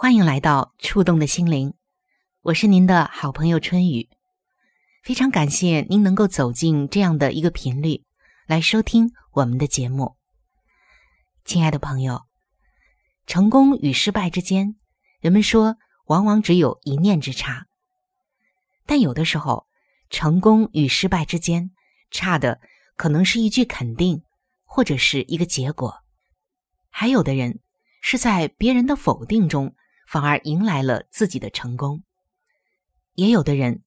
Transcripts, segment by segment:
欢迎来到触动的心灵，我是您的好朋友春雨。非常感谢您能够走进这样的一个频率来收听我们的节目。亲爱的朋友，成功与失败之间，人们说往往只有一念之差，但有的时候，成功与失败之间差的可能是一句肯定，或者是一个结果。还有的人是在别人的否定中，反而迎来了自己的成功；也有的人，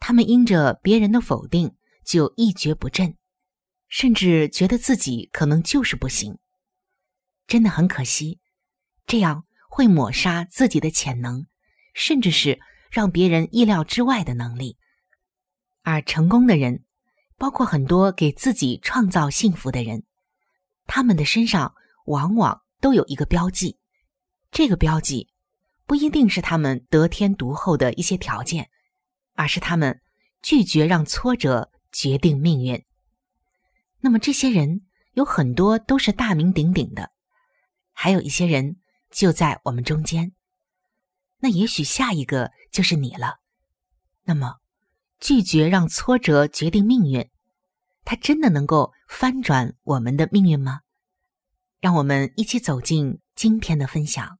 他们因着别人的否定就一蹶不振，甚至觉得自己可能就是不行。真的很可惜，这样会抹杀自己的潜能，甚至是让别人意料之外的能力。而成功的人，包括很多给自己创造幸福的人，他们的身上。往往都有一个标记，这个标记不一定是他们得天独厚的一些条件，而是他们拒绝让挫折决定命运。那么这些人有很多都是大名鼎鼎的，还有一些人就在我们中间。那也许下一个就是你了。那么，拒绝让挫折决定命运，它真的能够翻转我们的命运吗？让我们一起走进今天的分享。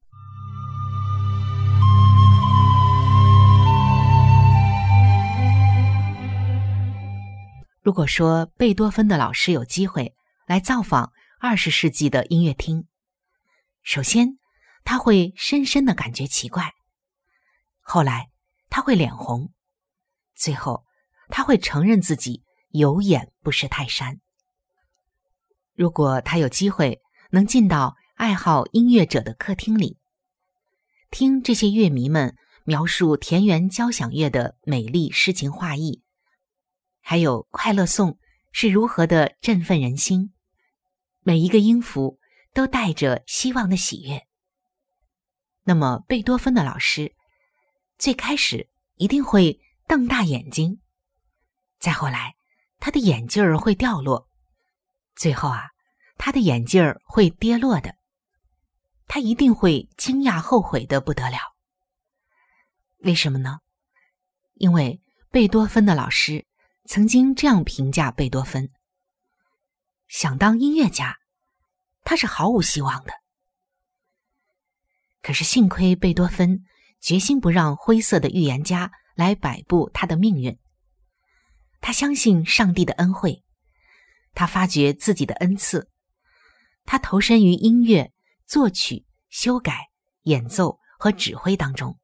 如果说贝多芬的老师有机会来造访二十世纪的音乐厅，首先他会深深的感觉奇怪，后来他会脸红，最后他会承认自己有眼不识泰山。如果他有机会，能进到爱好音乐者的客厅里，听这些乐迷们描述田园交响乐的美丽诗情画意，还有快乐颂是如何的振奋人心，每一个音符都带着希望的喜悦。那么，贝多芬的老师最开始一定会瞪大眼睛，再后来，他的眼镜儿会掉落，最后啊。他的眼镜儿会跌落的，他一定会惊讶后悔的不得了。为什么呢？因为贝多芬的老师曾经这样评价贝多芬：想当音乐家，他是毫无希望的。可是幸亏贝多芬决心不让灰色的预言家来摆布他的命运，他相信上帝的恩惠，他发掘自己的恩赐。他投身于音乐作曲、修改、演奏和指挥当中，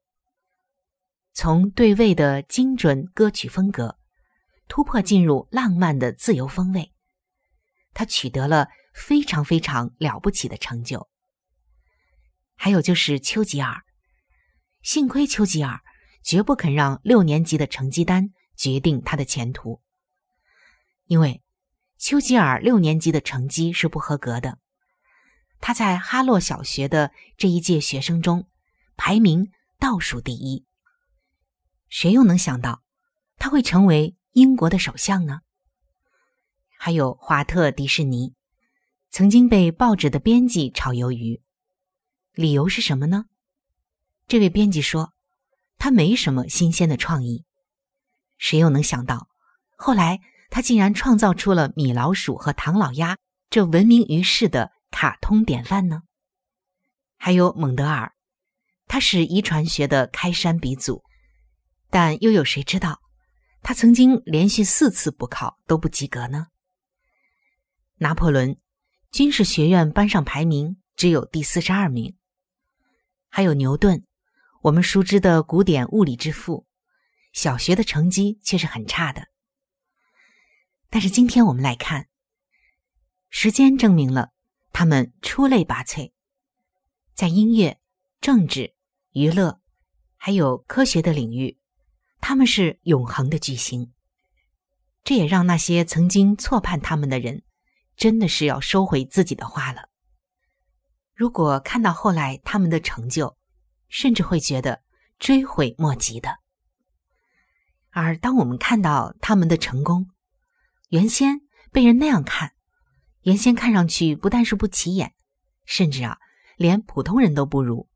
从对位的精准歌曲风格突破进入浪漫的自由风味，他取得了非常非常了不起的成就。还有就是丘吉尔，幸亏丘吉尔绝不肯让六年级的成绩单决定他的前途，因为丘吉尔六年级的成绩是不合格的。他在哈洛小学的这一届学生中排名倒数第一，谁又能想到他会成为英国的首相呢？还有华特迪士尼，曾经被报纸的编辑炒鱿鱼，理由是什么呢？这位编辑说，他没什么新鲜的创意。谁又能想到，后来他竟然创造出了米老鼠和唐老鸭这闻名于世的卡通典范呢？还有蒙德尔，他是遗传学的开山鼻祖，但又有谁知道，他曾经连续四次补考都不及格呢？拿破仑，军事学院班上排名只有第四十二名。还有牛顿，我们熟知的古典物理之父，小学的成绩却是很差的。但是今天我们来看，时间证明了他们出类拔萃。在音乐、政治、娱乐，还有科学的领域，他们是永恒的巨星。这也让那些曾经错判他们的人，真的是要收回自己的话了。如果看到后来他们的成就，甚至会觉得追悔莫及的。而当我们看到他们的成功，原先被人那样看，原先看上去不但是不起眼，甚至啊。连普通人都不如，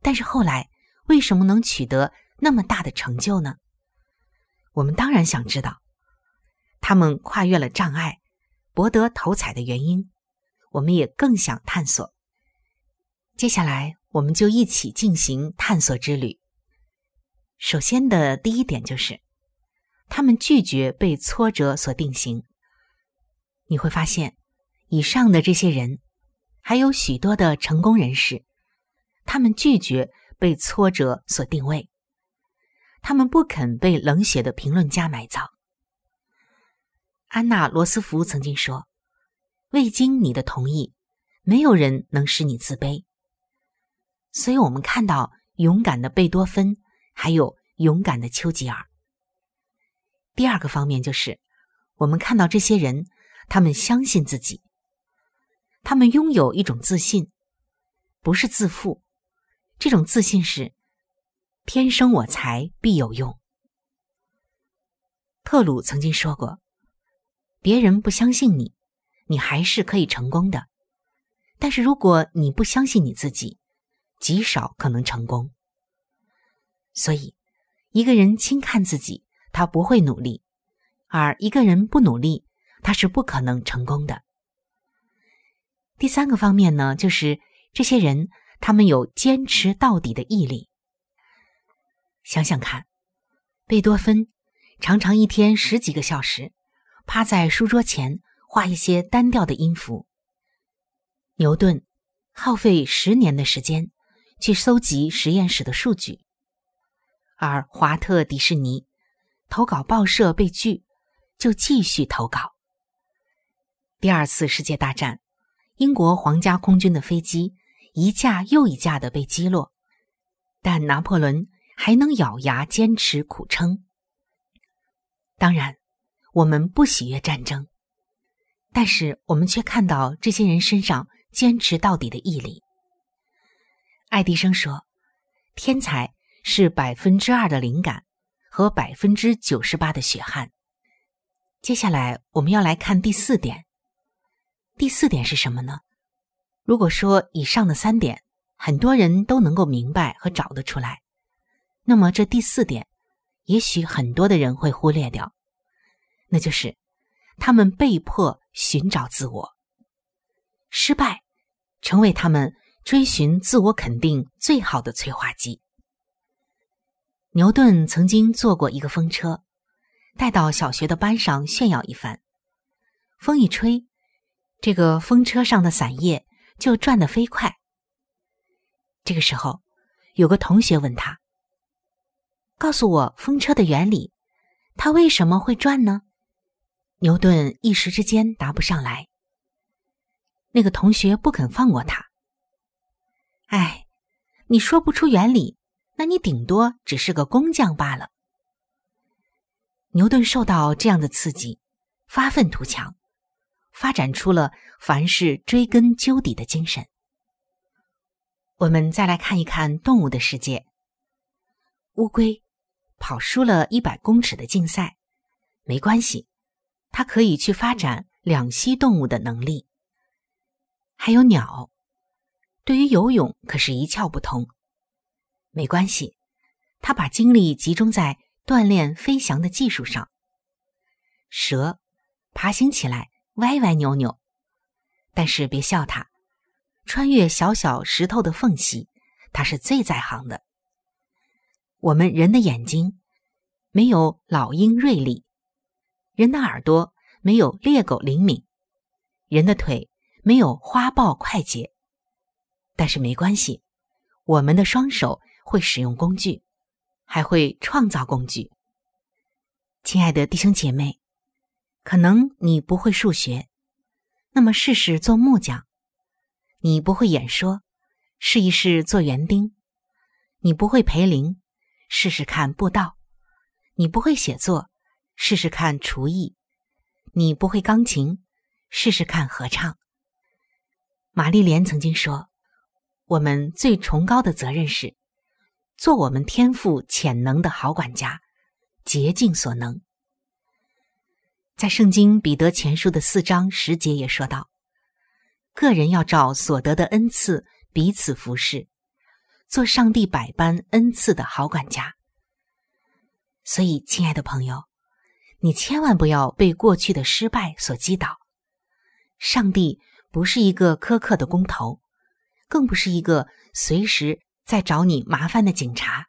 但是后来为什么能取得那么大的成就呢？我们当然想知道，他们跨越了障碍，博得头彩的原因，我们也更想探索。接下来，我们就一起进行探索之旅。首先的第一点就是，他们拒绝被挫折所定型。你会发现，以上的这些人。还有许多的成功人士，他们拒绝被挫折所定位，他们不肯被冷血的评论家埋葬。安娜·罗斯福曾经说：“未经你的同意，没有人能使你自卑。”所以，我们看到勇敢的贝多芬，还有勇敢的丘吉尔。第二个方面就是，我们看到这些人，他们相信自己。他们拥有一种自信，不是自负，这种自信是“天生我材必有用”。特鲁曾经说过：“别人不相信你，你还是可以成功的；但是如果你不相信你自己，极少可能成功。”所以，一个人轻看自己，他不会努力；而一个人不努力，他是不可能成功的。第三个方面呢，就是这些人他们有坚持到底的毅力。想想看，贝多芬常常一天十几个小时趴在书桌前画一些单调的音符；牛顿耗费十年的时间去搜集实验室的数据；而华特迪士尼投稿报社被拒，就继续投稿。第二次世界大战。英国皇家空军的飞机一架又一架的被击落，但拿破仑还能咬牙坚持苦撑。当然，我们不喜悦战争，但是我们却看到这些人身上坚持到底的毅力。爱迪生说：“天才是百分之二的灵感和百分之九十八的血汗。”接下来我们要来看第四点。第四点是什么呢？如果说以上的三点很多人都能够明白和找得出来，那么这第四点，也许很多的人会忽略掉，那就是他们被迫寻找自我，失败成为他们追寻自我肯定最好的催化剂。牛顿曾经坐过一个风车，带到小学的班上炫耀一番，风一吹。这个风车上的伞叶就转得飞快。这个时候，有个同学问他：“告诉我风车的原理，它为什么会转呢？”牛顿一时之间答不上来。那个同学不肯放过他。哎，你说不出原理，那你顶多只是个工匠罢了。牛顿受到这样的刺激，发愤图强。发展出了凡事追根究底的精神。我们再来看一看动物的世界。乌龟跑输了一百公尺的竞赛，没关系，他可以去发展两栖动物的能力。还有鸟，对于游泳可是一窍不通，没关系，他把精力集中在锻炼飞翔的技术上。蛇，爬行起来歪歪扭扭，但是别笑它，穿越小小石头的缝隙。他是最在行的。我们人的眼睛没有老鹰锐利，人的耳朵没有猎狗灵敏，人的腿没有花豹快捷。但是没关系，我们的双手会使用工具，还会创造工具。亲爱的弟兄姐妹，可能你不会数学，那么试试做木匠；你不会演说。试一试做园丁，你不会培林，试试看布道；你不会写作，试试看厨艺；你不会钢琴，试试看合唱。玛丽莲曾经说：“我们最崇高的责任是做我们天赋潜能的好管家，竭尽所能。”在圣经彼得前书的四章十节也说到：“个人要照所得的恩赐。”彼此服侍，做上帝百般恩赐的好管家。所以，亲爱的朋友，你千万不要被过去的失败所击倒。上帝不是一个苛刻的工头，更不是一个随时在找你麻烦的警察。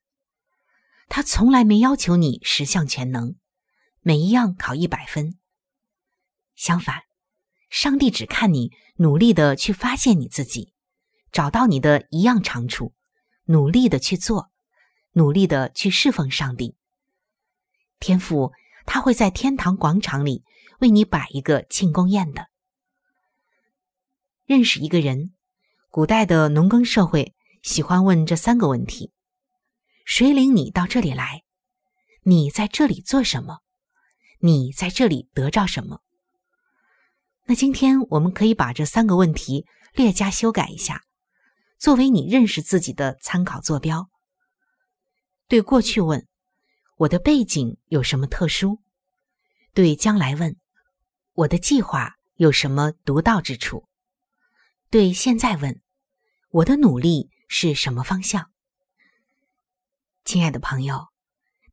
他从来没要求你十项全能，每一样考一百分。相反，上帝只看你努力的去发现你自己。找到你的一样长处，努力的去做，努力的去侍奉上帝。天父他会在天堂广场里为你摆一个庆功宴的。认识一个人，古代的农耕社会喜欢问这三个问题：谁领你到这里来？你在这里做什么？你在这里得着什么？那今天我们可以把这三个问题略加修改一下。作为你认识自己的参考坐标，对过去问：我的背景有什么特殊？对将来问：我的计划有什么独到之处？对现在问：我的努力是什么方向？亲爱的朋友，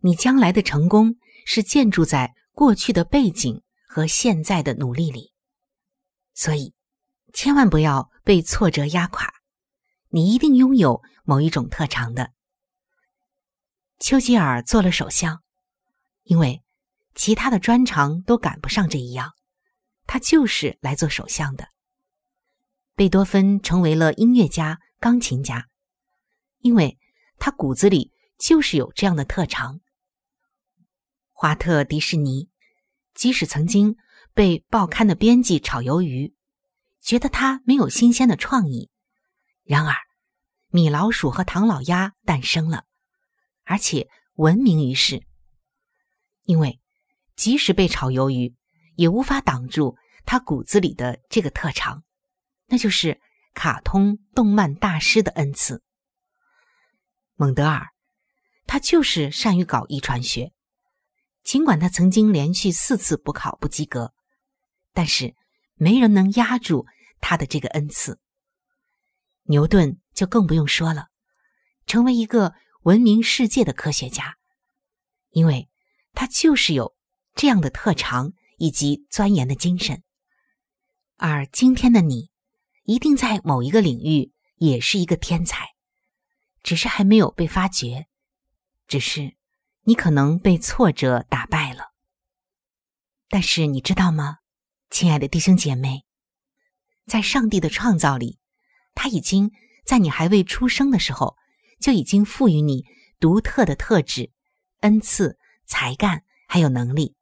你将来的成功是建筑在过去的背景和现在的努力里，所以千万不要被挫折压垮。你一定拥有某一种特长的。丘吉尔做了首相，因为其他的专长都赶不上这一样，他就是来做首相的。贝多芬成为了音乐家、钢琴家，因为他骨子里就是有这样的特长。华特迪士尼，即使曾经被报刊的编辑炒鱿鱼，觉得他没有新鲜的创意。然而，米老鼠和唐老鸭诞生了，而且闻名于世。因为即使被炒鱿鱼，也无法挡住他骨子里的这个特长，那就是卡通动漫大师的恩赐。蒙德尔，他就是善于搞遗传学，尽管他曾经连续四次补考不及格，但是没人能压住他的这个恩赐。牛顿就更不用说了，成为一个闻名世界的科学家，因为他就是有这样的特长以及钻研的精神。而今天的你，一定在某一个领域也是一个天才，只是还没有被发掘，只是你可能被挫折打败了。但是你知道吗，亲爱的弟兄姐妹，在上帝的创造里。他已经在你还未出生的时候，就已经赋予你独特的特质、恩赐、才干，还有能力，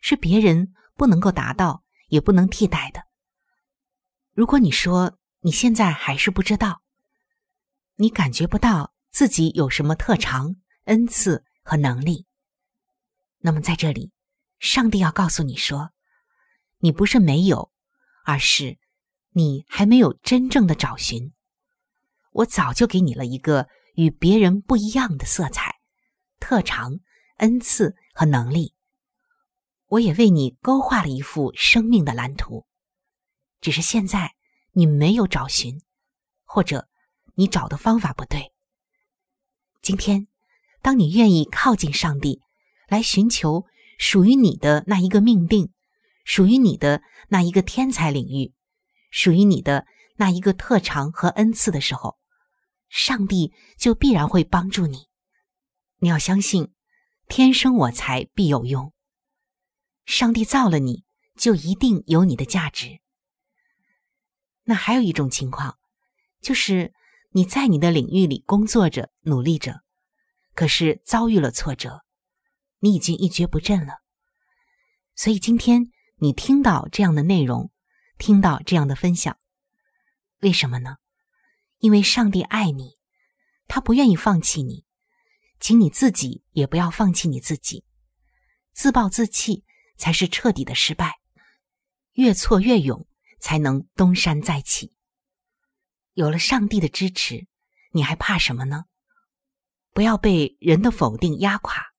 是别人不能够达到，也不能替代的。如果你说你现在还是不知道，你感觉不到自己有什么特长、恩赐和能力，那么在这里，上帝要告诉你说，你不是没有，而是。你还没有真正的找寻，我早就给你了一个与别人不一样的色彩、特长恩赐和能力。我也为你勾画了一幅生命的蓝图，只是现在你没有找寻，或者你找的方法不对。今天，当你愿意靠近上帝，来寻求属于你的那一个命定，属于你的那一个天才领域，属于你的那一个特长和恩赐的时候，上帝就必然会帮助你。你要相信，天生我材必有用。上帝造了你，就一定有你的价值。那还有一种情况，就是你在你的领域里工作着、努力着，可是遭遇了挫折，你已经一蹶不振了。所以今天你听到这样的内容，听到这样的分享，为什么呢？因为上帝爱你，他不愿意放弃你，请你自己也不要放弃你自己，自暴自弃才是彻底的失败。越挫越勇，才能东山再起。有了上帝的支持，你还怕什么呢？不要被人的否定压垮，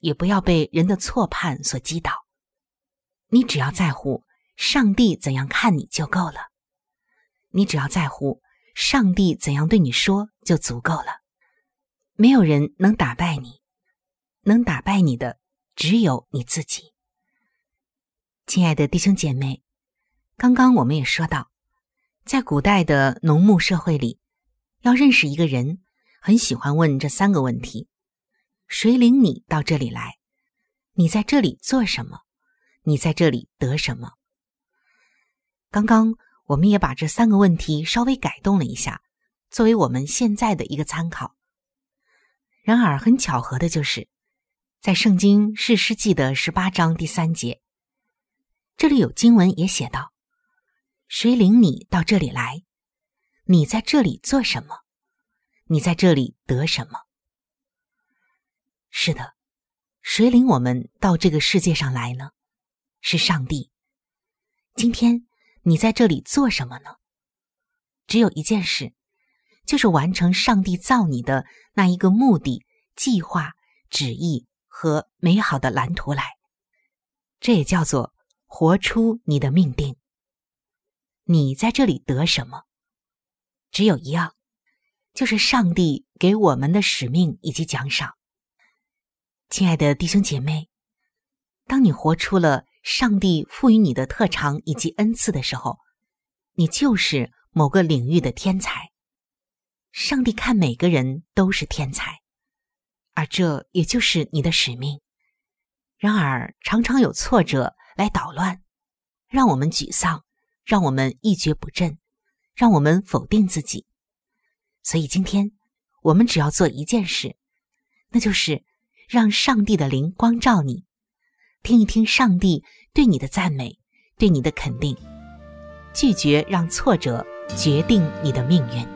也不要被人的错判所击倒。你只要在乎上帝怎样看你就够了，你只要在乎。上帝怎样对你说就足够了，没有人能打败你，能打败你的只有你自己。亲爱的弟兄姐妹，刚刚我们也说到，在古代的农牧社会里，要认识一个人，很喜欢问这三个问题：谁领你到这里来？你在这里做什么？你在这里得什么？刚刚。我们也把这三个问题稍微改动了一下，作为我们现在的一个参考。然而，很巧合的就是，在《圣经士师记》的十八章第三节，这里有经文也写道：“谁领你到这里来？你在这里做什么？你在这里得什么？”是的，谁领我们到这个世界上来呢？是上帝。今天。你在这里做什么呢？只有一件事，就是完成上帝造你的那一个目的、计划、旨意和美好的蓝图来。这也叫做活出你的命定。你在这里得什么？只有一样，就是上帝给我们的使命以及奖赏。亲爱的弟兄姐妹，当你活出了。上帝赋予你的特长以及恩赐的时候，你就是某个领域的天才。上帝看每个人都是天才，而这也就是你的使命。然而，常常有挫折来捣乱，让我们沮丧，让我们一蹶不振，让我们否定自己。所以，今天我们只要做一件事，那就是让上帝的灵光照你。听一听上帝对你的赞美，对你的肯定，拒绝让挫折决定你的命运。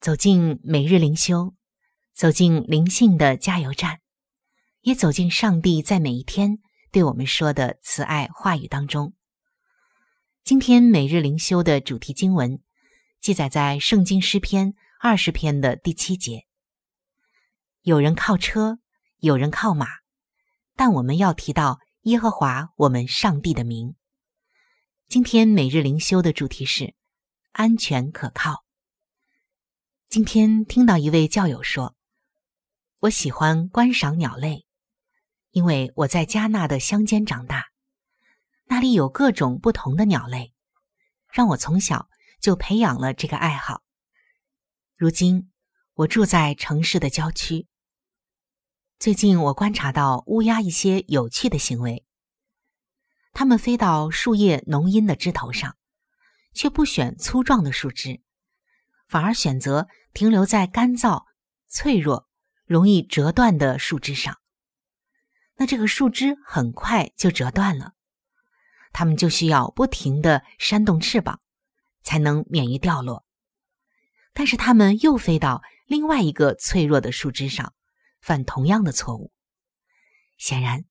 走进每日灵修，走进灵性的加油站，也走进上帝在每一天对我们说的慈爱话语当中。今天每日灵修的主题经文记载在圣经诗篇二十篇的第七节。有人靠车，有人靠马，但我们要提到耶和华我们上帝的名。今天每日灵修的主题是安全可靠。今天听到一位教友说：“我喜欢观赏鸟类，因为我在加纳的乡间长大，那里有各种不同的鸟类，让我从小就培养了这个爱好。如今我住在城市的郊区，最近我观察到乌鸦一些有趣的行为。”它们飞到树叶浓荫的枝头上，却不选粗壮的树枝，反而选择停留在干燥、脆弱、容易折断的树枝上。那这个树枝很快就折断了，它们就需要不停地扇动翅膀，才能免于掉落。但是它们又飞到另外一个脆弱的树枝上，犯同样的错误。显然。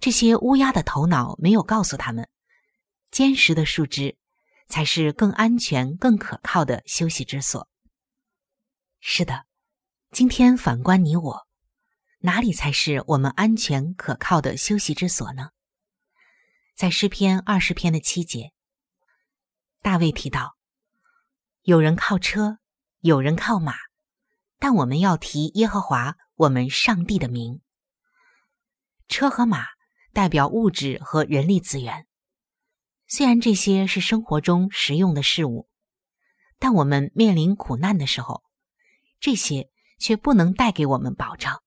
这些乌鸦的头脑没有告诉他们，坚实的树枝才是更安全、更可靠的休息之所。是的，今天反观你我，哪里才是我们安全可靠的休息之所呢？在诗篇二十篇的七节，大卫提到：有人靠车，有人靠马，但我们要提耶和华我们上帝的名。车和马。代表物质和人力资源，虽然这些是生活中实用的事物，但我们面临苦难的时候，这些却不能带给我们保障。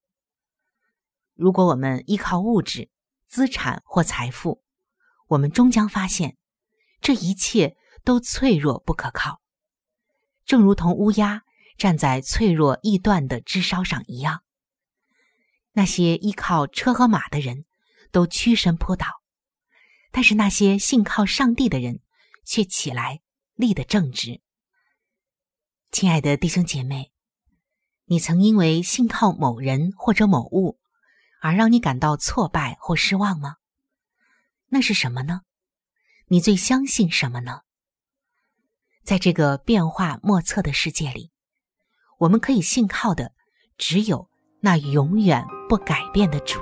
如果我们依靠物质、资产或财富，我们终将发现，这一切都脆弱不可靠，正如同乌鸦站在脆弱易断的枝梢上一样。那些依靠车和马的人。都屈身扑倒，但是那些信靠上帝的人却起来立得正直。亲爱的弟兄姐妹，你曾因为信靠某人或者某物而让你感到挫败或失望吗？那是什么呢？你最相信什么呢？在这个变化莫测的世界里，我们可以信靠的只有那永远不改变的主。